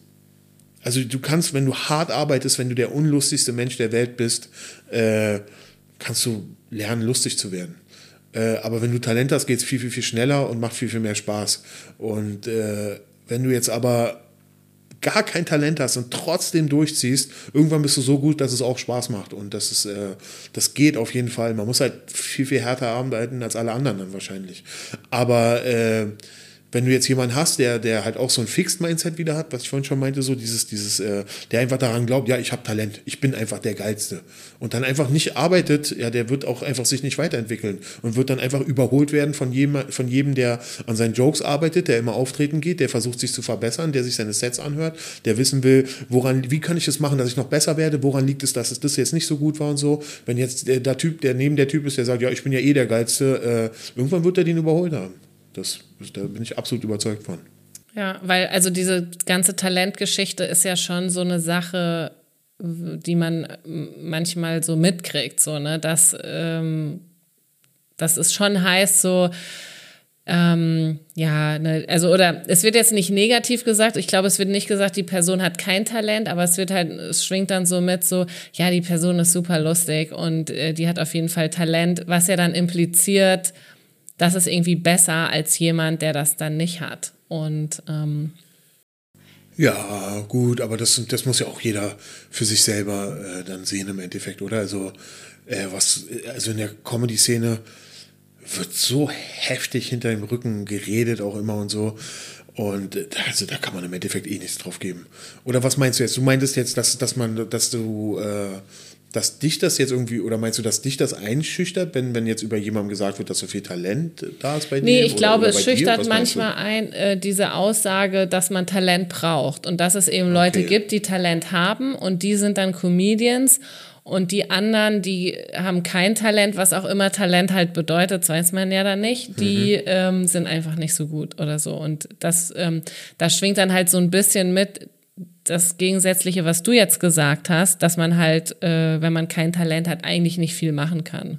also du kannst, wenn du hart arbeitest, wenn du der unlustigste Mensch der Welt bist, äh, kannst du lernen, lustig zu werden. Äh, aber wenn du Talent hast, geht es viel, viel, viel schneller und macht viel, viel mehr Spaß. Und äh, wenn du jetzt aber gar kein Talent hast und trotzdem durchziehst, irgendwann bist du so gut, dass es auch Spaß macht. Und das ist, äh, das geht auf jeden Fall. Man muss halt viel, viel härter arbeiten als alle anderen dann wahrscheinlich. Aber äh, wenn du jetzt jemanden hast, der, der halt auch so ein Fixed-Mindset wieder hat, was ich vorhin schon meinte, so dieses, dieses, äh, der einfach daran glaubt, ja, ich habe Talent, ich bin einfach der Geilste. Und dann einfach nicht arbeitet, ja, der wird auch einfach sich nicht weiterentwickeln und wird dann einfach überholt werden von jedem, von jedem, der an seinen Jokes arbeitet, der immer auftreten geht, der versucht sich zu verbessern, der sich seine Sets anhört, der wissen will, woran, wie kann ich es machen, dass ich noch besser werde, woran liegt es, dass es das jetzt nicht so gut war und so. Wenn jetzt der, der Typ, der neben der Typ ist, der sagt, ja, ich bin ja eh der Geilste, äh, irgendwann wird er den überholt haben. Das, da bin ich absolut überzeugt von. Ja, weil also diese ganze Talentgeschichte ist ja schon so eine Sache, die man manchmal so mitkriegt, so, ne, dass ähm, das ist schon heißt, so, ähm, ja, ne, also oder es wird jetzt nicht negativ gesagt, ich glaube, es wird nicht gesagt, die Person hat kein Talent, aber es wird halt, es schwingt dann so mit so, ja, die Person ist super lustig und äh, die hat auf jeden Fall Talent, was ja dann impliziert, das ist irgendwie besser als jemand, der das dann nicht hat. Und ähm ja, gut, aber das, das muss ja auch jeder für sich selber äh, dann sehen im Endeffekt, oder? Also, äh, was, also in der Comedy-Szene wird so heftig hinter dem Rücken geredet, auch immer und so. Und äh, also da kann man im Endeffekt eh nichts drauf geben. Oder was meinst du jetzt? Du meintest jetzt, dass, dass man, dass du äh, dass dich das jetzt irgendwie, oder meinst du, dass dich das einschüchtert, wenn, wenn jetzt über jemandem gesagt wird, dass so viel Talent da ist bei dir? Nee, ich oder, glaube, oder es schüchtert manchmal ein, äh, diese Aussage, dass man Talent braucht und dass es eben okay. Leute gibt, die Talent haben und die sind dann Comedians und die anderen, die haben kein Talent, was auch immer Talent halt bedeutet, das weiß man ja dann nicht, die mhm. ähm, sind einfach nicht so gut oder so. Und das, ähm, das schwingt dann halt so ein bisschen mit, das Gegensätzliche, was du jetzt gesagt hast, dass man halt, äh, wenn man kein Talent hat, eigentlich nicht viel machen kann.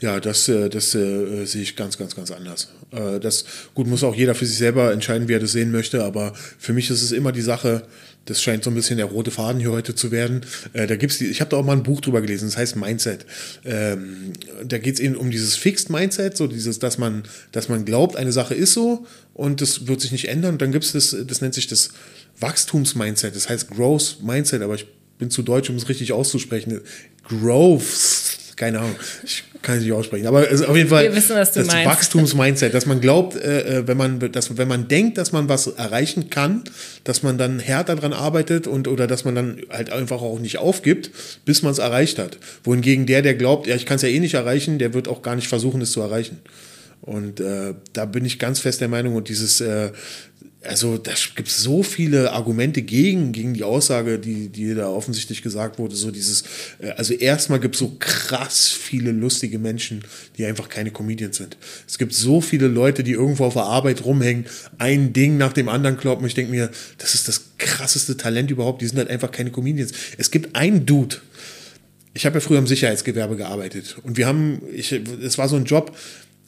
Ja, das, äh, das äh, sehe ich ganz, ganz, ganz anders. Äh, das, gut, muss auch jeder für sich selber entscheiden, wie er das sehen möchte, aber für mich ist es immer die Sache, das scheint so ein bisschen der rote Faden hier heute zu werden. Äh, da gibt's die, ich habe da auch mal ein Buch drüber gelesen, das heißt Mindset. Ähm, da geht es eben um dieses Fixed Mindset, so dieses, dass man, dass man glaubt, eine Sache ist so und das wird sich nicht ändern. Und dann gibt es das, das nennt sich das Wachstumsmindset, das heißt Growth Mindset, aber ich bin zu deutsch, um es richtig auszusprechen. Growth keine Ahnung, ich kann es nicht aussprechen. Aber es ist auf jeden Fall wissen, das meinst. Wachstumsmindset, dass man glaubt, äh, äh, wenn man, dass, wenn man denkt, dass man was erreichen kann, dass man dann härter daran arbeitet und oder dass man dann halt einfach auch nicht aufgibt, bis man es erreicht hat. Wohingegen der, der glaubt, ja, ich kann es ja eh nicht erreichen, der wird auch gar nicht versuchen, es zu erreichen. Und äh, da bin ich ganz fest der Meinung und dieses äh, also da gibt es so viele Argumente gegen, gegen die Aussage, die, die da offensichtlich gesagt wurde. So dieses, äh, also erstmal gibt es so krass viele lustige Menschen, die einfach keine Comedians sind. Es gibt so viele Leute, die irgendwo auf der Arbeit rumhängen, ein Ding nach dem anderen kloppen. Ich denke mir, das ist das krasseste Talent überhaupt. Die sind halt einfach keine Comedians. Es gibt einen Dude, ich habe ja früher im Sicherheitsgewerbe gearbeitet und wir haben, ich, es war so ein Job,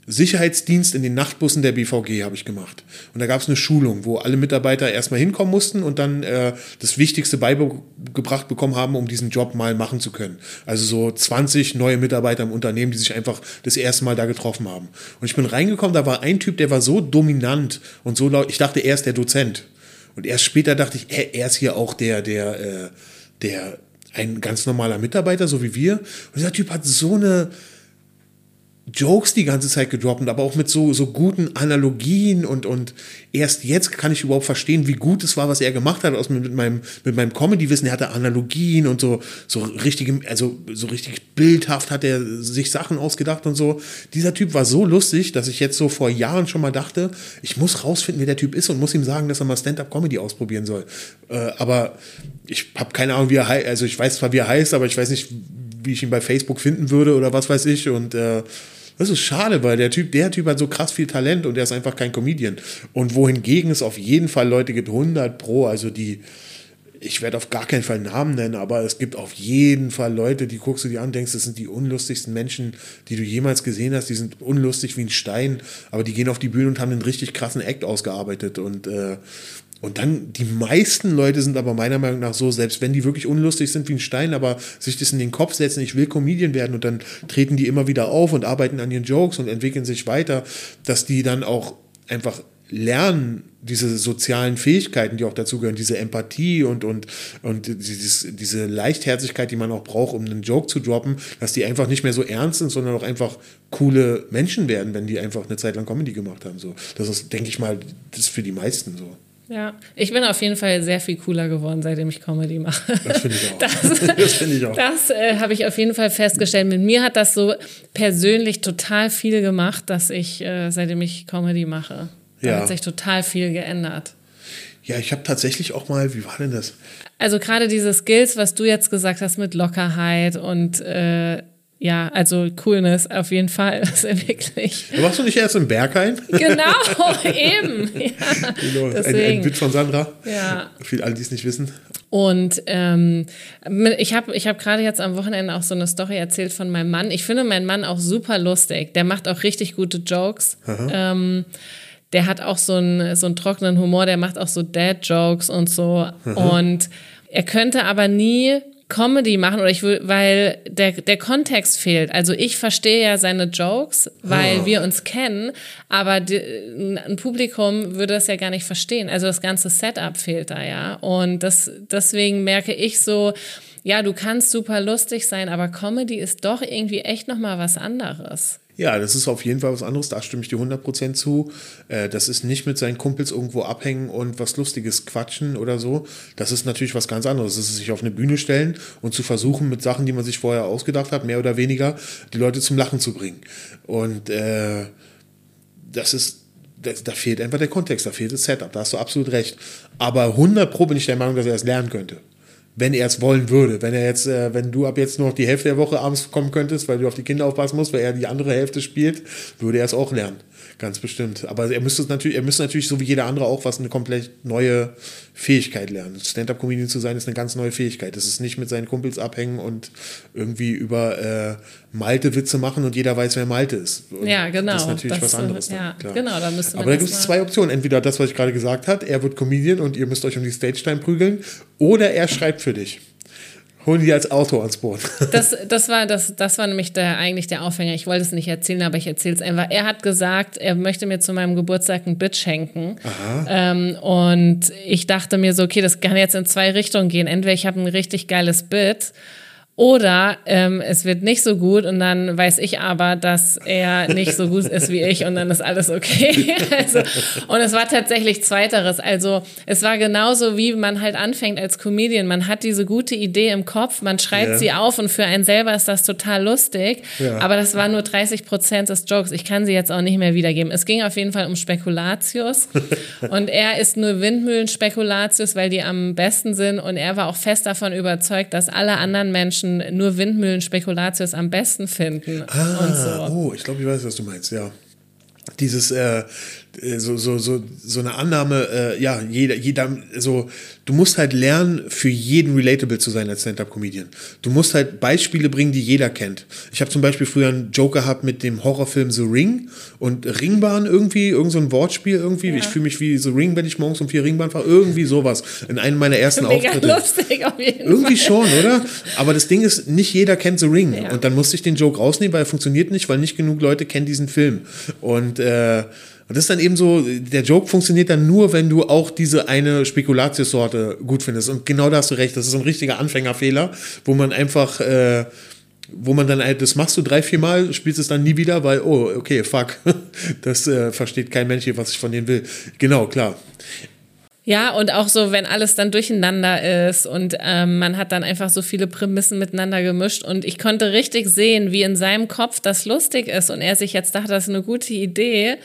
Sicherheitsdienst in den Nachtbussen der BVG habe ich gemacht. Und da gab es eine Schulung, wo alle Mitarbeiter erstmal hinkommen mussten und dann äh, das Wichtigste beigebracht bekommen haben, um diesen Job mal machen zu können. Also so 20 neue Mitarbeiter im Unternehmen, die sich einfach das erste Mal da getroffen haben. Und ich bin reingekommen, da war ein Typ, der war so dominant und so laut, ich dachte, er ist der Dozent. Und erst später dachte ich, er, er ist hier auch der, der, äh, der, ein ganz normaler Mitarbeiter, so wie wir. Und dieser Typ hat so eine, Jokes die ganze Zeit gedroppt, aber auch mit so, so guten Analogien und, und erst jetzt kann ich überhaupt verstehen, wie gut es war, was er gemacht hat aus, mit, meinem, mit meinem Comedy-Wissen. Er hatte Analogien und so, so richtige, also so richtig bildhaft hat er sich Sachen ausgedacht und so. Dieser Typ war so lustig, dass ich jetzt so vor Jahren schon mal dachte, ich muss rausfinden, wer der Typ ist und muss ihm sagen, dass er mal Stand-Up-Comedy ausprobieren soll. Äh, aber ich habe keine Ahnung, wie er heißt, also ich weiß zwar, wie er heißt, aber ich weiß nicht, wie ich ihn bei Facebook finden würde oder was weiß ich und äh, das ist schade, weil der Typ, der Typ hat so krass viel Talent und er ist einfach kein Comedian. Und wohingegen es auf jeden Fall Leute gibt, 100 pro, also die, ich werde auf gar keinen Fall Namen nennen, aber es gibt auf jeden Fall Leute, die guckst du dir an, denkst, das sind die unlustigsten Menschen, die du jemals gesehen hast. Die sind unlustig wie ein Stein, aber die gehen auf die Bühne und haben einen richtig krassen Act ausgearbeitet. Und äh, und dann, die meisten Leute sind aber meiner Meinung nach so, selbst wenn die wirklich unlustig sind wie ein Stein, aber sich das in den Kopf setzen, ich will Comedian werden und dann treten die immer wieder auf und arbeiten an ihren Jokes und entwickeln sich weiter, dass die dann auch einfach lernen, diese sozialen Fähigkeiten, die auch dazugehören, diese Empathie und, und, und dieses, diese Leichtherzigkeit, die man auch braucht, um einen Joke zu droppen, dass die einfach nicht mehr so ernst sind, sondern auch einfach coole Menschen werden, wenn die einfach eine Zeit lang Comedy gemacht haben. So. Das ist, denke ich mal, das ist für die meisten so. Ja, ich bin auf jeden Fall sehr viel cooler geworden, seitdem ich Comedy mache. Das finde ich auch. Das, das finde ich auch. Das äh, habe ich auf jeden Fall festgestellt. Mit mir hat das so persönlich total viel gemacht, dass ich, äh, seitdem ich Comedy mache, da Ja. hat sich total viel geändert. Ja, ich habe tatsächlich auch mal, wie war denn das? Also gerade diese Skills, was du jetzt gesagt hast mit Lockerheit und äh, ja, also Coolness auf jeden Fall. Das ist wirklich. Warst du nicht erst im Berghain? Genau, eben. Ja, Genau, ein, ein. Witz von Sandra. Ja. Für alle, die es nicht wissen. Und ähm, ich habe ich hab gerade jetzt am Wochenende auch so eine Story erzählt von meinem Mann. Ich finde meinen Mann auch super lustig. Der macht auch richtig gute Jokes. Ähm, der hat auch so einen, so einen trockenen Humor, der macht auch so Dad-Jokes und so. Und er könnte aber nie Comedy machen oder ich will, weil der, der Kontext fehlt. Also ich verstehe ja seine Jokes, weil wir uns kennen, aber die, ein Publikum würde das ja gar nicht verstehen. Also das ganze Setup fehlt da ja. Und das, deswegen merke ich so, ja, du kannst super lustig sein, aber Comedy ist doch irgendwie echt nochmal was anderes. Ja, das ist auf jeden Fall was anderes, da stimme ich dir 100% zu. Äh, Das ist nicht mit seinen Kumpels irgendwo abhängen und was Lustiges quatschen oder so. Das ist natürlich was ganz anderes. Das ist sich auf eine Bühne stellen und zu versuchen, mit Sachen, die man sich vorher ausgedacht hat, mehr oder weniger, die Leute zum Lachen zu bringen. Und äh, das ist, da, fehlt einfach der Kontext, da fehlt das Setup, da hast du absolut recht. Aber 100 Pro bin ich der Meinung, dass er es lernen könnte. Wenn er es wollen würde. Wenn er jetzt, äh, wenn du ab jetzt nur noch die Hälfte der Woche abends kommen könntest, weil du auf die Kinder aufpassen musst, weil er die andere Hälfte spielt, würde er es auch lernen. Ganz bestimmt. Aber er müsste natürlich, er müsste natürlich so wie jeder andere auch was eine komplett neue Fähigkeit lernen. Stand-up-Comedian zu sein ist eine ganz neue Fähigkeit. Das ist nicht mit seinen Kumpels abhängen und irgendwie über äh, Malte-Witze machen und jeder weiß, wer Malte ist. Und Ja, genau. Das ist natürlich Das, was anderes. ja, dann, klar. genau, da müsste Aber da gibt es zwei Optionen. Entweder das, was ich gerade gesagt habe, er wird Comedian und ihr müsst euch um die Stage-Time prügeln, oder er schreibt für dich. Holen die als Autor ans Boot. Das, das, war, das, das war nämlich der, eigentlich der Aufhänger. Ich wollte es nicht erzählen, aber ich erzähle es einfach. Er hat gesagt, er möchte mir zu meinem Geburtstag ein Bit schenken. Ähm, und ich dachte mir so, okay, das kann jetzt in zwei Richtungen gehen. Entweder ich habe ein richtig geiles Bit oder ähm, es wird nicht so gut und dann weiß ich aber, dass er nicht so gut ist wie ich und dann ist alles okay. also, und es war tatsächlich zweiteres. Also es war genauso, wie man halt anfängt als Comedian. Man hat diese gute Idee im Kopf, man schreibt Ja. sie auf und für einen selber ist das total lustig. Ja. Aber das war nur 30 Prozent des Jokes. Ich kann sie jetzt auch nicht mehr wiedergeben. Es ging auf jeden Fall um Spekulatius und er ist nur Windmühlen-Spekulatius, weil die am besten sind und er war auch fest davon überzeugt, dass alle anderen Menschen nur Windmühlen-Spekulatius am besten finden und Ah, so. oh, ich glaube, ich weiß, was du meinst, ja. Dieses, äh, so, so, so, so eine Annahme, äh, ja, jeder, jeder, so, du musst halt lernen, für jeden relatable zu sein als Stand-Up-Comedian. Du musst halt Beispiele bringen, die jeder kennt. Ich habe zum Beispiel früher einen Joke gehabt mit dem Horrorfilm The Ring und Ringbahn irgendwie, irgend so ein Wortspiel irgendwie. Ich fühle mich wie The Ring, wenn ich morgens um vier Ringbahn fahre, irgendwie sowas. In einem meiner ersten Mega Auftritte. lustig auf jeden Fall. Irgendwie schon, oder? Aber das Ding ist, nicht jeder kennt The Ring. Ja. Und dann musste ich den Joke rausnehmen, weil er funktioniert nicht, weil nicht genug Leute kennen diesen Film. Und, äh, und das ist dann eben so, der Joke funktioniert dann nur, wenn du auch diese eine Spekulatiussorte gut findest. Und genau da hast du recht, das ist ein richtiger Anfängerfehler, wo man einfach, äh, wo man dann halt, das machst du drei, vier Mal, spielst es dann nie wieder, weil, oh, okay, fuck, das äh, versteht kein Mensch hier, was ich von denen will. Genau, klar. Ja, und auch so, wenn alles dann durcheinander ist und ähm, man hat dann einfach so viele Prämissen miteinander gemischt und ich konnte richtig sehen, wie in seinem Kopf das lustig ist und er sich jetzt dachte, das ist eine gute Idee,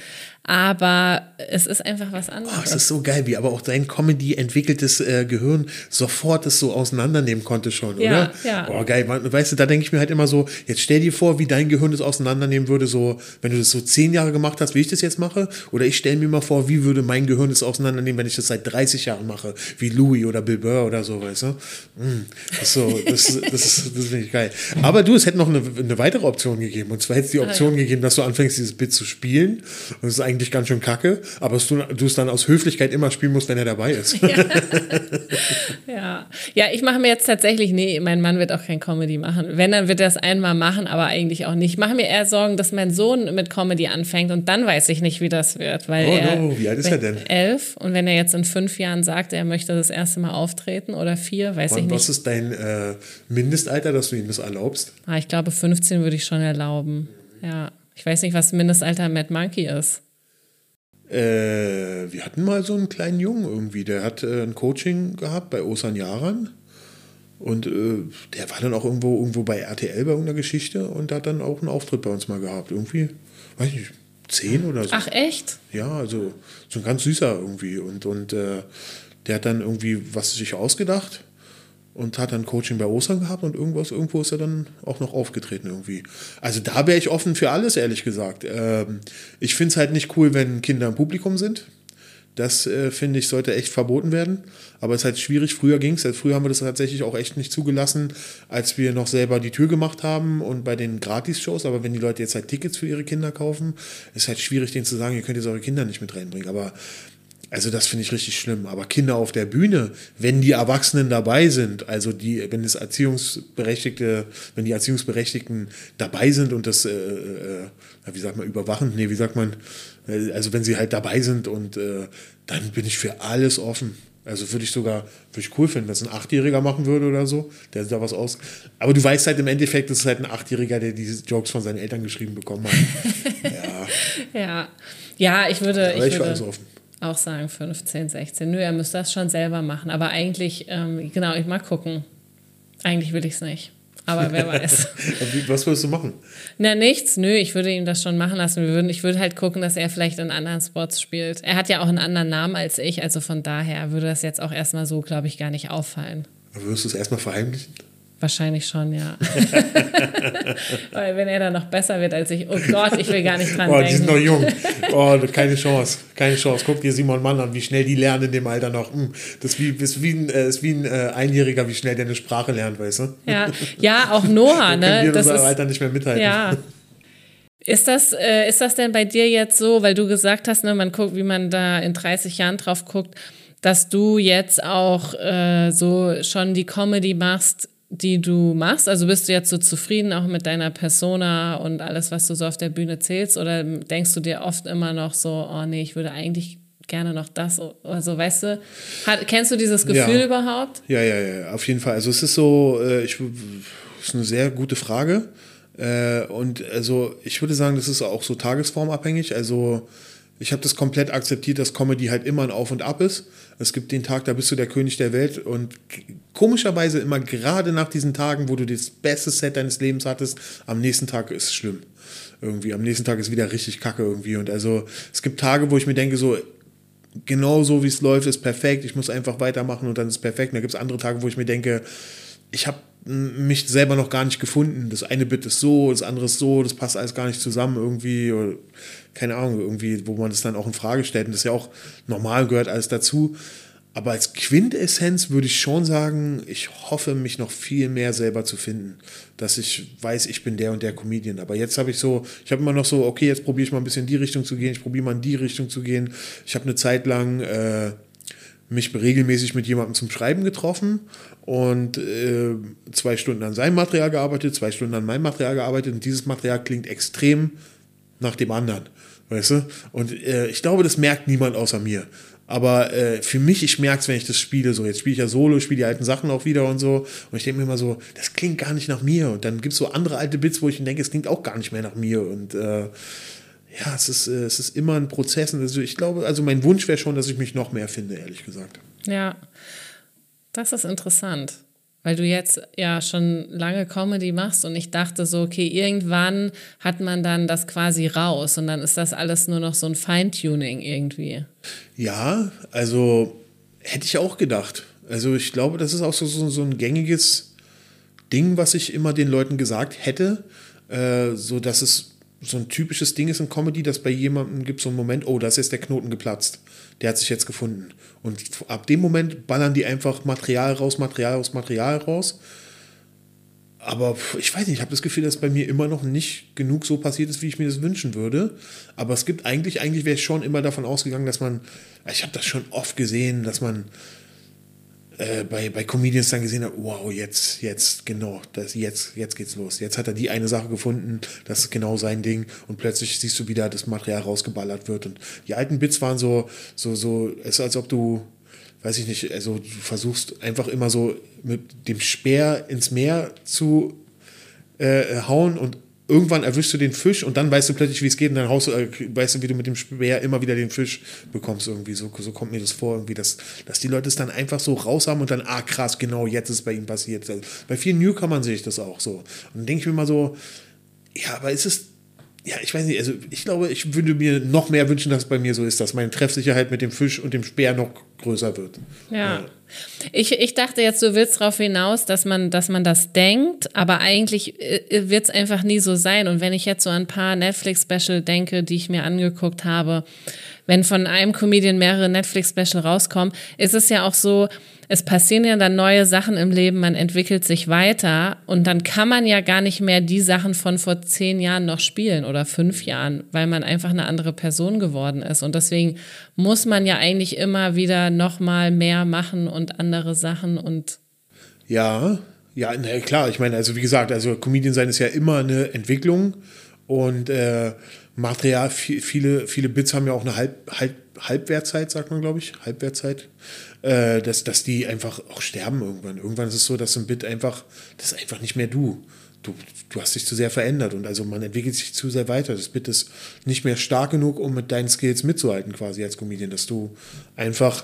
aber es ist einfach was Oh, anderes. es ist so geil, wie aber auch dein Comedy entwickeltes äh, Gehirn sofort das so auseinandernehmen konnte schon, Ja, oder? ja. Boah, geil. Weißt du, da denke ich mir halt immer so, jetzt stell dir vor, wie dein Gehirn das auseinandernehmen würde, so, wenn du das so zehn Jahre gemacht hast, wie ich das jetzt mache, oder ich stelle mir mal vor, wie würde mein Gehirn das auseinandernehmen, wenn ich das seit 30 Jahren mache, wie Louis oder Bill Burr oder so, weißt du? Mm, das so, das, das, ist- das finde ich geil. Aber du, es hätte noch eine, eine weitere Option gegeben, und zwar hätte es die Option gegeben, dass du anfängst, dieses Bit zu spielen, und es ist eigentlich ganz schön kacke, aber du es dann aus Höflichkeit immer spielen musst, wenn er dabei ist. Ja, ja. ja ich mache mir jetzt tatsächlich, nee, mein Mann wird auch kein Comedy machen. Wenn, dann wird er es einmal machen, aber eigentlich auch nicht. Ich mache mir eher Sorgen, dass mein Sohn mit Comedy anfängt und dann weiß ich nicht, wie das wird. Weil oh er, no, wie alt ist er denn? Elf. Und wenn er jetzt in fünf Jahren sagt, er möchte das erste Mal auftreten oder vier, weiß Wann, ich nicht. Was ist dein äh, Mindestalter, dass du ihm das erlaubst? Ah, ich glaube, 15 würde ich schon erlauben. Ja. Ich weiß nicht, was Mindestalter Mad Monkey ist. Äh, wir hatten mal so einen kleinen Jungen irgendwie, der hat äh, ein Coaching gehabt bei Osan Yaran. Und äh, der war dann auch irgendwo, irgendwo bei RTL bei irgendeiner Geschichte und hat dann auch einen Auftritt bei uns mal gehabt. Irgendwie, weiß ich nicht, zehn oder so. Ach, echt? Ja, also so ein ganz süßer irgendwie. Und, und äh, der hat dann irgendwie was sich ausgedacht und hat dann Coaching bei Ostern gehabt und irgendwas, irgendwo ist er dann auch noch aufgetreten irgendwie. Also da wäre ich offen für alles, ehrlich gesagt. Ähm, ich finde es halt nicht cool, wenn Kinder im Publikum sind. Das äh, finde ich sollte echt verboten werden. Aber es ist halt schwierig. Früher ging es. Also früher haben wir das tatsächlich auch echt nicht zugelassen, als wir noch selber die Tür gemacht haben und bei den Gratis-Shows. Aber wenn die Leute jetzt halt Tickets für ihre Kinder kaufen, ist halt schwierig, denen zu sagen, ihr könnt jetzt eure Kinder nicht mit reinbringen. Aber also das finde ich richtig schlimm. Aber Kinder auf der Bühne, wenn die Erwachsenen dabei sind, also die, wenn es Erziehungsberechtigte, wenn die Erziehungsberechtigten dabei sind und das, äh, äh, wie sagt man, überwachen, nee, wie sagt man, äh, also wenn sie halt dabei sind und äh, dann bin ich für alles offen. Also würde ich sogar, würde ich cool finden, wenn es ein Achtjähriger machen würde oder so, der da was aus. Aber du weißt halt im Endeffekt, das ist halt ein Achtjähriger, der diese Jokes von seinen Eltern geschrieben bekommen hat. ja. ja. Ja, ich würde. Aber ich, ich würde, alles offen auch sagen 15, 16. Nö, er müsste das schon selber machen. Aber eigentlich, ähm, genau, ich mal gucken. Eigentlich will ich es nicht. Aber wer weiß. Was würdest du machen? Na, nichts. Nö, ich würde ihm das schon machen lassen. Wir würden, ich würde halt gucken, dass er vielleicht in anderen Spots spielt. Er hat ja auch einen anderen Namen als ich, also von daher würde das jetzt auch erstmal so, glaube ich, gar nicht auffallen. Aber würdest du es erstmal verheimlichen? Wahrscheinlich schon, ja. Weil wenn er dann noch besser wird als ich, oh Gott, ich will gar nicht dran oh, denken. Die sind noch jung. Oh, keine Chance. Keine Chance. Guck dir Simon Mann an, wie schnell die lernen in dem Alter noch. Hm, das ist wie, ist wie ein, äh, ist wie ein äh, Einjähriger, wie schnell der eine Sprache lernt, weißt du? Ja, ja auch Noah, ne? Wir das ist, Alter nicht mehr mithalten. Ja. Ist das, äh, ist das denn bei dir jetzt so, weil du gesagt hast, ne, man guckt, wie man da in 30 Jahren drauf guckt, dass du jetzt auch äh, so schon die Comedy machst, die du machst? Also bist du jetzt so zufrieden auch mit deiner Persona und alles, was du so auf der Bühne zählst? Oder denkst du dir oft immer noch so, oh nee, ich würde eigentlich gerne noch das Also weißt du, hat, kennst du dieses Gefühl ja. überhaupt? Ja, ja, ja, auf jeden Fall. Also es ist so, äh, ich, ist eine sehr gute Frage. Äh, und also ich würde sagen, das ist auch so tagesformabhängig. Also ich habe das komplett akzeptiert, dass Comedy halt immer ein Auf und Ab ist. Es gibt den Tag, da bist du der König der Welt und komischerweise immer gerade nach diesen Tagen, wo du das beste Set deines Lebens hattest, am nächsten Tag ist es schlimm. Irgendwie, am nächsten Tag ist wieder richtig kacke irgendwie. Und also es gibt Tage, wo ich mir denke, so, genau so wie es läuft, ist perfekt, ich muss einfach weitermachen und dann ist es perfekt. Und da gibt es andere Tage, wo ich mir denke, ich habe mich selber noch gar nicht gefunden. Das eine Bit ist so, das andere ist so, das passt alles gar nicht zusammen irgendwie. Oder, keine Ahnung, irgendwie, wo man das dann auch in Frage stellt. Und das ist ja auch normal, gehört alles dazu. Aber als Quintessenz würde ich schon sagen, ich hoffe, mich noch viel mehr selber zu finden. Dass ich weiß, ich bin der und der Comedian. Aber jetzt habe ich so, ich habe immer noch so, okay, jetzt probiere ich mal ein bisschen in die Richtung zu gehen, ich probiere mal in die Richtung zu gehen. Ich habe eine Zeit lang äh, mich regelmäßig mit jemandem zum Schreiben getroffen und äh, zwei Stunden an seinem Material gearbeitet, zwei Stunden an meinem Material gearbeitet und dieses Material klingt extrem nach dem anderen, weißt du? Und äh, ich glaube, das merkt niemand außer mir. Aber äh, für mich, ich merke es, wenn ich das spiele. So, jetzt spiele ich ja Solo, spiele die alten Sachen auch wieder und so. Und ich denke mir immer so, das klingt gar nicht nach mir. Und dann gibt es so andere alte Bits, wo ich denke, es klingt auch gar nicht mehr nach mir. Und äh, ja, es ist, äh, es ist immer ein Prozess. Und also ich glaube, also mein Wunsch wäre schon, dass ich mich noch mehr finde, ehrlich gesagt. Ja, das ist interessant. Weil du jetzt ja schon lange Comedy machst und ich dachte so, okay, irgendwann hat man dann das quasi raus und dann ist das alles nur noch so ein Feintuning irgendwie. Ja, also hätte ich auch gedacht. Also ich glaube, das ist auch so, so, so ein gängiges Ding, was ich immer den Leuten gesagt hätte, äh, so dass es so ein typisches Ding ist in Comedy, dass bei jemandem gibt so einen Moment, oh, da ist jetzt der Knoten geplatzt. Der hat sich jetzt gefunden. Und ab dem Moment ballern die einfach Material raus, Material raus, Material raus. aber ich weiß nicht, ich habe das Gefühl, dass bei mir immer noch nicht genug so passiert ist, wie ich mir das wünschen würde. Aber es gibt eigentlich, eigentlich wäre ich schon immer davon ausgegangen, dass man, ich habe das schon oft gesehen, dass man äh, bei, bei Comedians dann gesehen hat, wow, jetzt, jetzt, genau, das, jetzt, jetzt geht's los. Jetzt hat er die eine Sache gefunden, das ist genau sein Ding und plötzlich siehst du wieder, das Material rausgeballert wird. Und die alten Bits waren so, so, so, es ist als ob du, weiß ich nicht, also du versuchst einfach immer so mit dem Speer ins Meer zu äh, hauen und irgendwann erwischst du den Fisch und dann weißt du plötzlich, wie es geht und dann haust du, äh, weißt du, wie du mit dem Speer immer wieder den Fisch bekommst irgendwie. So, so kommt mir das vor, irgendwie, dass, dass die Leute es dann einfach so raus haben und dann, ah krass, genau, jetzt ist es bei ihnen passiert. Also, bei vielen Newcomern sehe ich das auch so. Und dann denke ich mir mal so, ja, aber ist es ja, ich weiß nicht, also ich glaube, ich würde mir noch mehr wünschen, dass es bei mir so ist, dass meine Treffsicherheit mit dem Fisch und dem Speer noch größer wird. Ja. Ich, ich dachte jetzt, du willst darauf hinaus, dass man, dass man das denkt, aber eigentlich äh, wird es einfach nie so sein. Und wenn ich jetzt so an ein paar Netflix-Special denke, die ich mir angeguckt habe, wenn von einem Comedian mehrere Netflix-Special rauskommen, ist es ja auch so, es passieren ja dann neue Sachen im Leben, man entwickelt sich weiter und dann kann man ja gar nicht mehr die Sachen von vor zehn Jahren noch spielen oder fünf Jahren, weil man einfach eine andere Person geworden ist. Und deswegen muss man ja eigentlich immer wieder nochmal mehr machen und andere Sachen und. Ja, ja, na klar. Ich meine, also wie gesagt, also Comedian sein ist ja immer eine Entwicklung und äh, Material, viele, viele Bits haben ja auch eine Halb, Halb, Halbwertzeit, sagt man, glaube ich. Halbwertzeit äh, dass, dass die einfach auch sterben irgendwann. Irgendwann ist es so, dass ein Bit einfach, das ist einfach nicht mehr du. Du, du hast dich zu sehr verändert und also man entwickelt sich zu sehr weiter. Das Bit ist nicht mehr stark genug, um mit deinen Skills mitzuhalten, quasi als Comedian, dass du einfach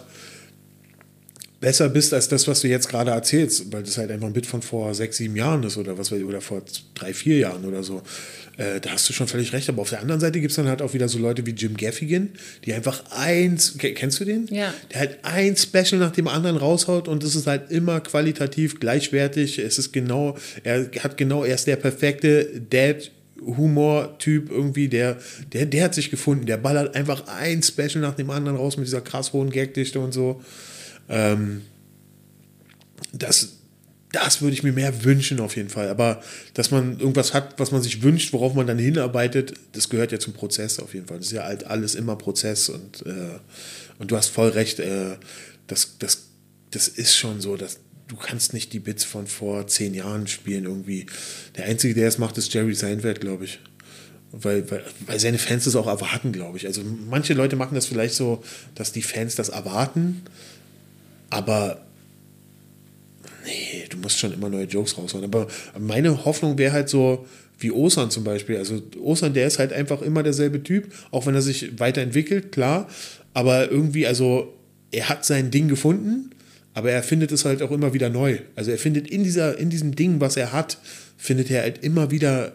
besser bist als das, was du jetzt gerade erzählst, weil das halt einfach ein Bit von vor sechs, sieben Jahren ist oder was oder vor drei, vier Jahren oder so. Äh, da hast du schon völlig recht. Aber auf der anderen Seite gibt es dann halt auch wieder so Leute wie Jim Gaffigan, die einfach eins, kennst du den? Ja. Der halt ein Special nach dem anderen raushaut und es ist halt immer qualitativ gleichwertig. Es ist genau, er hat genau, er ist der perfekte Dad Humor-Typ irgendwie, der, der, der hat sich gefunden. Der ballert einfach ein Special nach dem anderen raus mit dieser krass hohen Gagdichte und so. Ähm, das, das würde ich mir mehr wünschen auf jeden Fall. Aber dass man irgendwas hat, was man sich wünscht, worauf man dann hinarbeitet, das gehört ja zum Prozess auf jeden Fall. Das ist ja halt alles immer Prozess und, äh, und du hast voll recht, äh, das, das, das ist schon so, dass du kannst nicht die Bits von vor zehn Jahren spielen irgendwie. Der Einzige, der es macht, ist Jerry Seinfeld, glaube ich. Weil, weil, weil seine Fans das auch erwarten, glaube ich. Also manche Leute machen das vielleicht so, dass die Fans das erwarten, aber nee, du musst schon immer neue Jokes raushauen. Aber meine Hoffnung wäre halt so, wie Osan zum Beispiel. Also Osan, der ist halt einfach immer derselbe Typ, auch wenn er sich weiterentwickelt, klar. Aber irgendwie, also er hat sein Ding gefunden, aber er findet es halt auch immer wieder neu. Also er findet in, dieser, in diesem Ding, was er hat, findet er halt immer wieder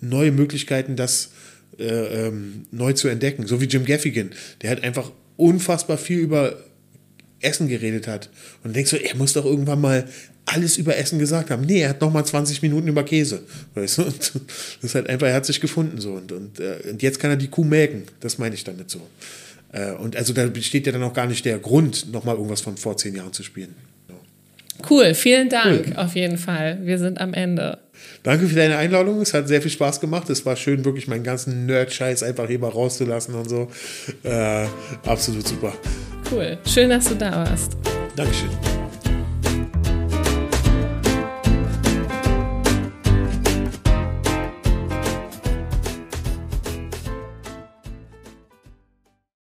neue Möglichkeiten, das äh, ähm, neu zu entdecken. So wie Jim Gaffigan. Der hat einfach unfassbar viel über Essen geredet hat. Und du denkst so, er muss doch irgendwann mal alles über Essen gesagt haben. Nee, er hat noch mal 20 Minuten über Käse. Weißt du? Und das ist halt einfach, er hat sich gefunden so. Und, und, äh, und jetzt kann er die Kuh melken. Das meine ich damit so. Äh, und also da besteht ja dann auch gar nicht der Grund, noch mal irgendwas von vor zehn Jahren zu spielen. Cool, vielen Dank cool. auf jeden Fall. Wir sind am Ende. Danke für deine Einladung. Es hat sehr viel Spaß gemacht. Es war schön, wirklich meinen ganzen Nerd-Scheiß einfach hier mal rauszulassen und so. Äh, absolut super. Cool. Schön, dass du da warst. Dankeschön.